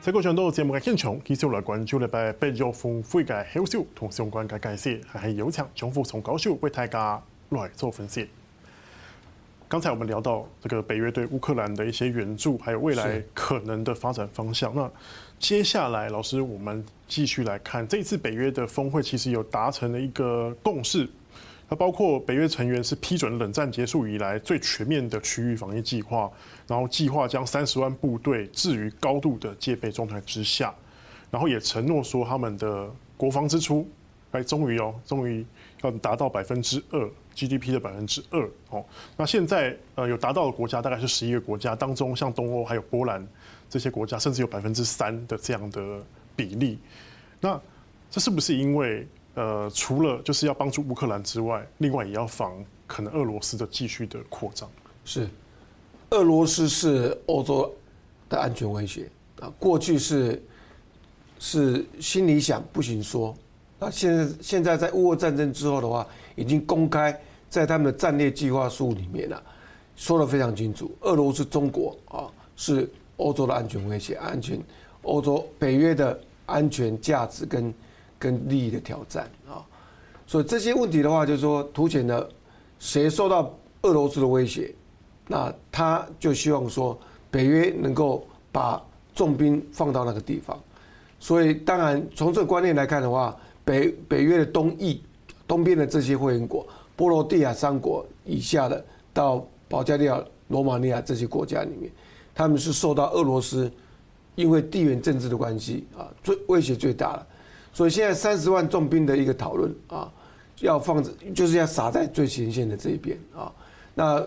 在过程中，节目嘅现场，继续来关注礼拜八月份会嘅后续同相关嘅解释，还系有请张富聪教授为大家来做分析。刚才我们聊到这个北约对乌克兰的一些援助，还有未来可能的发展方向。那接下来，老师，我们继续来看这次北约的峰会，其实有达成了一个共识。它包括北约成员是批准冷战结束以来最全面的区域防御计划，然后计划将三十万部队置于高度的戒备状态之下，然后也承诺说他们的国防支出，哎，终于哦，终于要达到百分之二 GDP 的百分之二哦。那现在呃有达到的国家大概是十一个国家当中，像东欧还有波兰这些国家，甚至有百分之三的这样的比例。那这是不是因为？呃，除了就是要帮助乌克兰之外，另外也要防可能俄罗斯的继续的扩张。是，俄罗斯是欧洲的安全威胁啊。过去是是心里想不行说，那现在现在在乌俄战争之后的话，已经公开在他们的战略计划书里面了，说得非常清楚。俄罗斯、中国啊，是欧洲的安全威胁，安全欧洲北约的安全价值跟。跟利益的挑战啊，所以这些问题的话，就是说，凸显了谁受到俄罗斯的威胁，那他就希望说，北约能够把重兵放到那个地方。所以，当然从这个观念来看的话，北北约的东翼、东边的这些会员国，波罗的亚三国以下的，到保加利亚、罗马尼亚这些国家里面，他们是受到俄罗斯因为地缘政治的关系啊，最威胁最大了。所以现在三十万重兵的一个讨论啊，要放着，就是要撒在最前线的这一边啊。那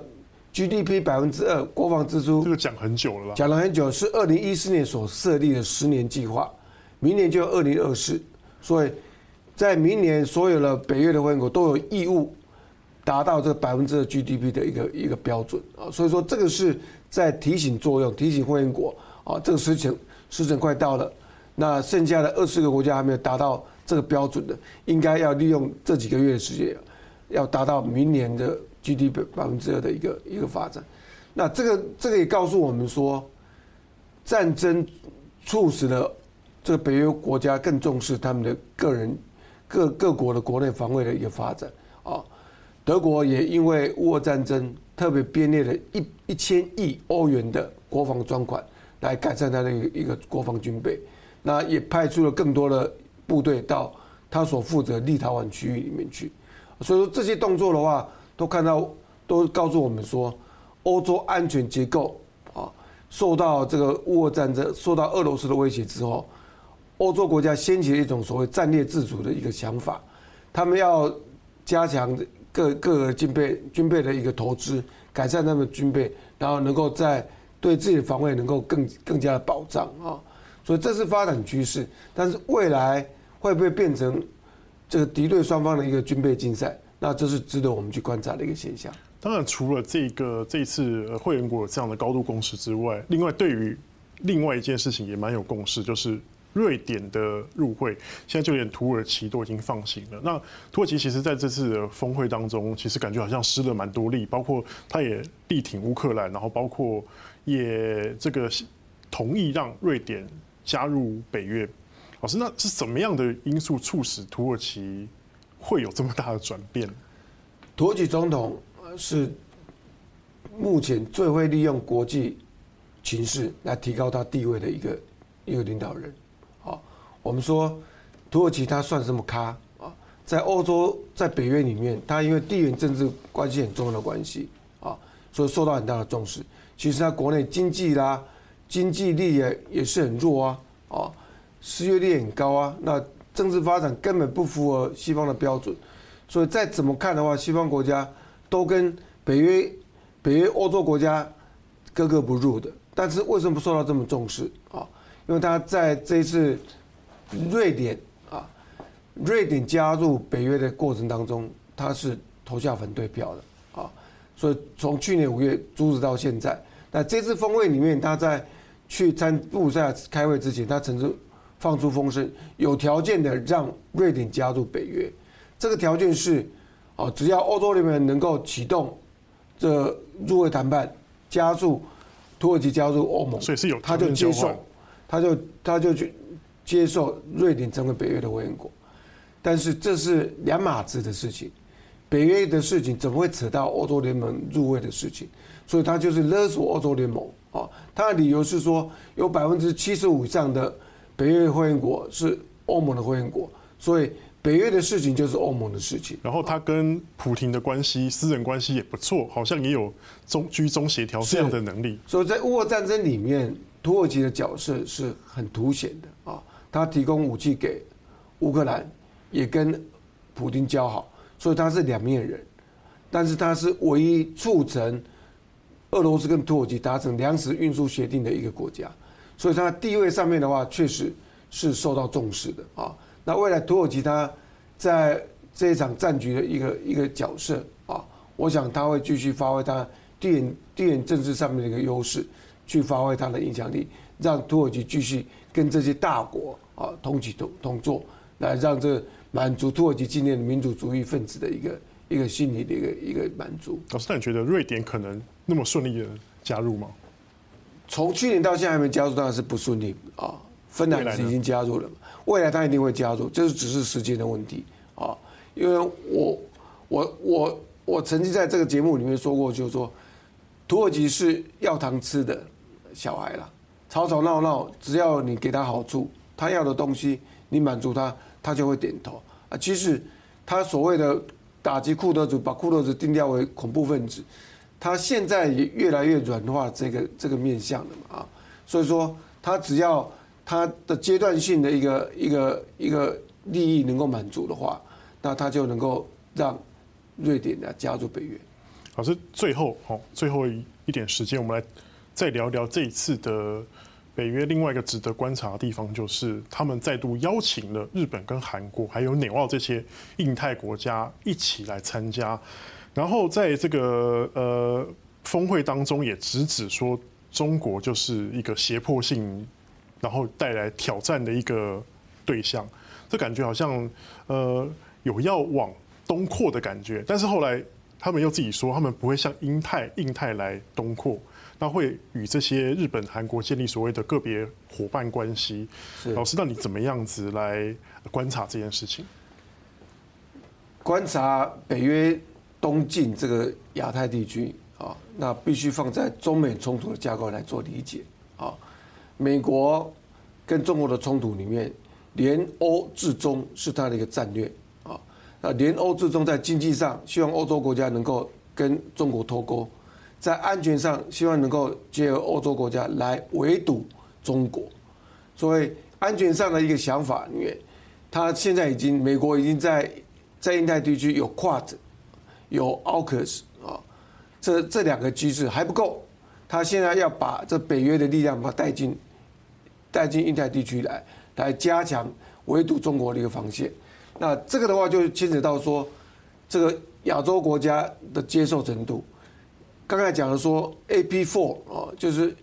GDP 百分之二国防支出，这个讲很久了吧？讲了很久，是二零一四年所设立的十年计划，明年就二零二四，所以在明年所有的北约的会员国都有义务达到这百分之二 GDP 的一个一个标准啊。所以说这个是在提醒作用，提醒会员国啊，这个时程时程快到了。那剩下的二十个国家还没有达到这个标准的，应该要利用这几个月的时间，要达到明年的 GDP 百分之二的一个一个发展。那这个这个也告诉我们说，战争促使了这个北约国家更重视他们的个人各各国的国内防卫的一个发展啊。德国也因为乌俄战争特别编列了一一千亿欧元的国防专款，来改善它的一个一个国防军备。那也派出了更多的部队到他所负责立陶宛区域里面去，所以说这些动作的话，都看到都告诉我们说，欧洲安全结构啊，受到这个乌俄战争、受到俄罗斯的威胁之后，欧洲国家掀起了一种所谓战略自主的一个想法，他们要加强各各个军备军备的一个投资，改善他们的军备，然后能够在对自己的防卫能够更更加的保障啊。所以这是发展趋势，但是未来会不会变成这个敌对双方的一个军备竞赛？那这是值得我们去观察的一个现象。当然，除了这个这次会员国有这样的高度共识之外，另外对于另外一件事情也蛮有共识，就是瑞典的入会，现在就连土耳其都已经放行了。那土耳其其实在这次的峰会当中，其实感觉好像施了蛮多力，包括他也力挺乌克兰，然后包括也这个同意让瑞典。加入北约，老师，那是什么样的因素促使土耳其会有这么大的转变？土耳其总统是目前最会利用国际情势来提高他地位的一个一个领导人。好，我们说土耳其他算什么咖啊？在欧洲，在北约里面，他因为地缘政治关系很重要的关系啊，所以受到很大的重视。其实他国内经济啦。经济力也也是很弱啊，啊，失业率很高啊，那政治发展根本不符合西方的标准，所以再怎么看的话，西方国家都跟北约、北约欧洲国家格格不入的。但是为什么不受到这么重视啊？因为他在这一次瑞典啊，瑞典加入北约的过程当中，他是投下反对票的啊，所以从去年五月阻止到现在，那这次峰会里面他在。去参布鲁塞尔开会之前，他曾经放出风声，有条件的让瑞典加入北约。这个条件是哦，只要欧洲联盟能够启动这入会谈判，加入土耳其加入欧盟，所以是有他就接受，他就他就去接受瑞典成为北约的会员国。但是这是两码子的事情，北约的事情怎么会扯到欧洲联盟入会的事情？所以他就是勒索欧洲联盟啊！他的理由是说，有百分之七十五以上的北约会员国是欧盟的会员国，所以北约的事情就是欧盟的事情。然后他跟普廷的关系，私人关系也不错，好像也有中居中协调这样的能力。所以在乌俄战争里面，土耳其的角色是很凸显的啊！他提供武器给乌克兰。也跟普丁交好，所以他是两面人，但是他是唯一促成俄罗斯跟土耳其达成粮食运输协定的一个国家，所以他地位上面的话，确实是受到重视的啊。那未来土耳其他在这一场战局的一个一个角色啊，我想他会继续发挥他地缘地缘政治上面的一个优势，去发挥他的影响力，让土耳其继续跟这些大国啊同起同同坐，来让这。满足土耳其今年民主主义分子的一个一个心理的一个一个满足。老师，那你觉得瑞典可能那么顺利的加入吗？从去年到现在还没加入，当然是不顺利啊。芬兰已经加入了嘛，未来他一定会加入，这是只是时间的问题啊。因为我我我我曾经在这个节目里面说过，就是说土耳其是要糖吃的小孩了，吵吵闹闹，只要你给他好处，他要的东西你满足他。他就会点头啊！其实他所谓的打击库德族，把库德族定调为恐怖分子，他现在也越来越软化这个这个面向了嘛啊！所以说，他只要他的阶段性的一个一个一个利益能够满足的话，那他就能够让瑞典呢加入北约。老师，最后好，最后一点时间，我们来再聊聊这一次的。北约另外一个值得观察的地方，就是他们再度邀请了日本跟韩国，还有纽澳这些印太国家一起来参加。然后在这个呃峰会当中，也直指说中国就是一个胁迫性，然后带来挑战的一个对象。这感觉好像呃有要往东扩的感觉，但是后来他们又自己说，他们不会向英泰印泰来东扩。那会与这些日本、韩国建立所谓的个别伙伴关系。老师，那你怎么样子来观察这件事情？观察北约东进这个亚太地区啊，那必须放在中美冲突的架构来做理解啊。美国跟中国的冲突里面，联欧制中是它的一个战略啊。那联欧制中在经济上，希望欧洲国家能够跟中国脱钩。在安全上，希望能够结合欧洲国家来围堵中国。所以安全上的一个想法，因为他现在已经美国已经在在印太地区有 QUAD，有 AUKUS 啊，这这两个机制还不够，他现在要把这北约的力量把它带进带进印太地区来，来加强围堵中国的一个防线。那这个的话，就牵扯到说这个亚洲国家的接受程度。刚才讲的说 A P Four 啊，就是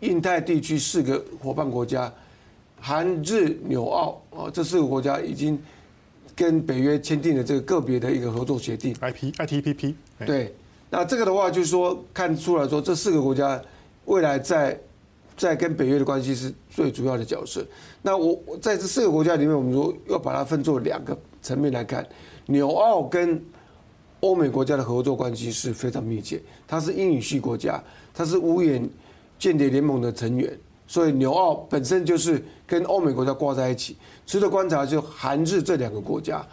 印太地区四个伙伴国家，韩日纽澳啊，这四个国家已经跟北约签订了这个个别的一个合作协定。IP ITPP。对，那这个的话就是说，看出来说这四个国家未来在在跟北约的关系是最主要的角色。那我在这四个国家里面，我们说要把它分作两个层面来看，纽澳跟。欧美国家的合作关系是非常密切，它是英语系国家，它是五眼间谍联盟的成员，所以纽澳本身就是跟欧美国家挂在一起。值得观察就韩日这两个国家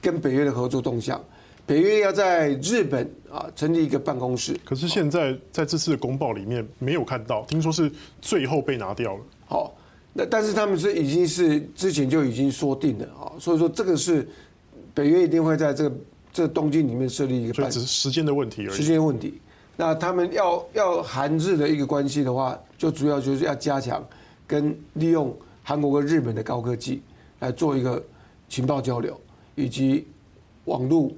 跟北约的合作动向，北约要在日本啊成立一个办公室。可是现在在这次的公报里面没有看到，听说是最后被拿掉了。好，那但是他们是已经是之前就已经说定了啊，所以说这个是北约一定会在这个。这东京里面设立一个，所以只是时间的问题而已。时间问题，那他们要要韩日的一个关系的话，就主要就是要加强跟利用韩国跟日本的高科技来做一个情报交流，以及网络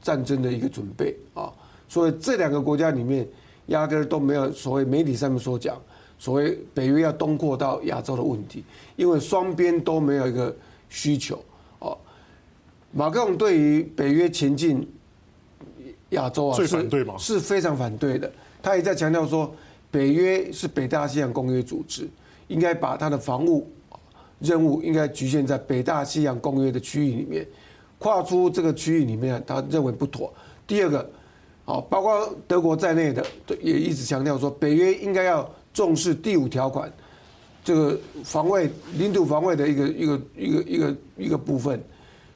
战争的一个准备啊。所以这两个国家里面压根都没有所谓媒体上面所讲所谓北约要东扩到亚洲的问题，因为双边都没有一个需求。马克龙对于北约前进亚洲啊，最反对吗？是非常反对的。他也在强调说，北约是北大西洋公约组织，应该把他的防务任务应该局限在北大西洋公约的区域里面，跨出这个区域里面，他认为不妥。第二个，啊，包括德国在内的，也一直强调说，北约应该要重视第五条款，这个防卫领土防卫的一个一个一个一个一个部分。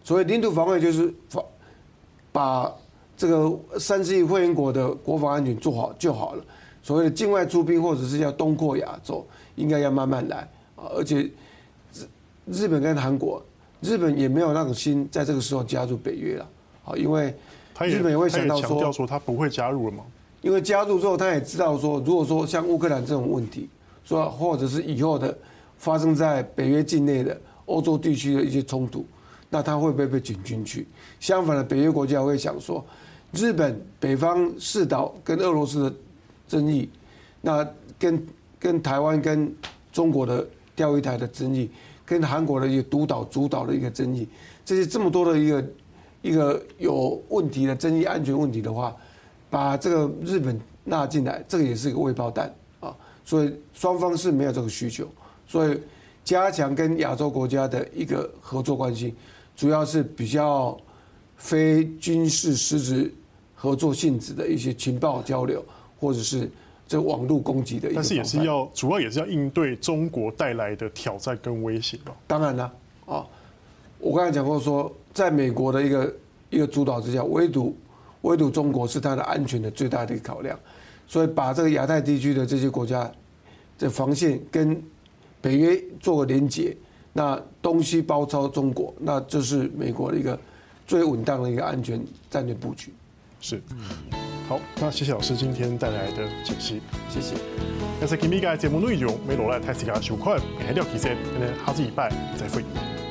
所谓领土防卫，就是防把这个三十亿会员国的国防安全做好就好了。所谓的境外出兵，或者是要东扩亚洲，应该要慢慢来啊，而且。日日本跟韩国，日本也没有那种心在这个时候加入北约了，好，因为日本也会想到说，说他不会加入了嘛。因为加入之后，他也知道说，如果说像乌克兰这种问题，说或者是以后的发生在北约境内的欧洲地区的一些冲突，那他会不会被卷进去？相反的，北约国家会想说，日本北方四岛跟俄罗斯的争议，那跟跟台湾跟中国的钓鱼台的争议。跟韩国的一个独岛主导的一个争议，这些这么多的一个一个有问题的争议、安全问题的话，把这个日本纳进来，这个也是一个未爆弹啊。所以双方是没有这个需求，所以加强跟亚洲国家的一个合作关系，主要是比较非军事实质合作性质的一些情报交流，或者是。这网络攻击的，但是也是要主要也是要应对中国带来的挑战跟威胁吧。当然了，啊，我刚才讲过说，在美国的一个一个主导之下，唯独唯独中国是它的安全的最大的一个考量，所以把这个亚太地区的这些国家的防线跟北约做个连结，那东西包抄中国，那这是美国的一个最稳当的一个安全战略布局。是。好，那谢谢老师今天带来的解析，谢谢。那是今天的节目内容，没落来太时间收看，下期见，下次礼拜再会。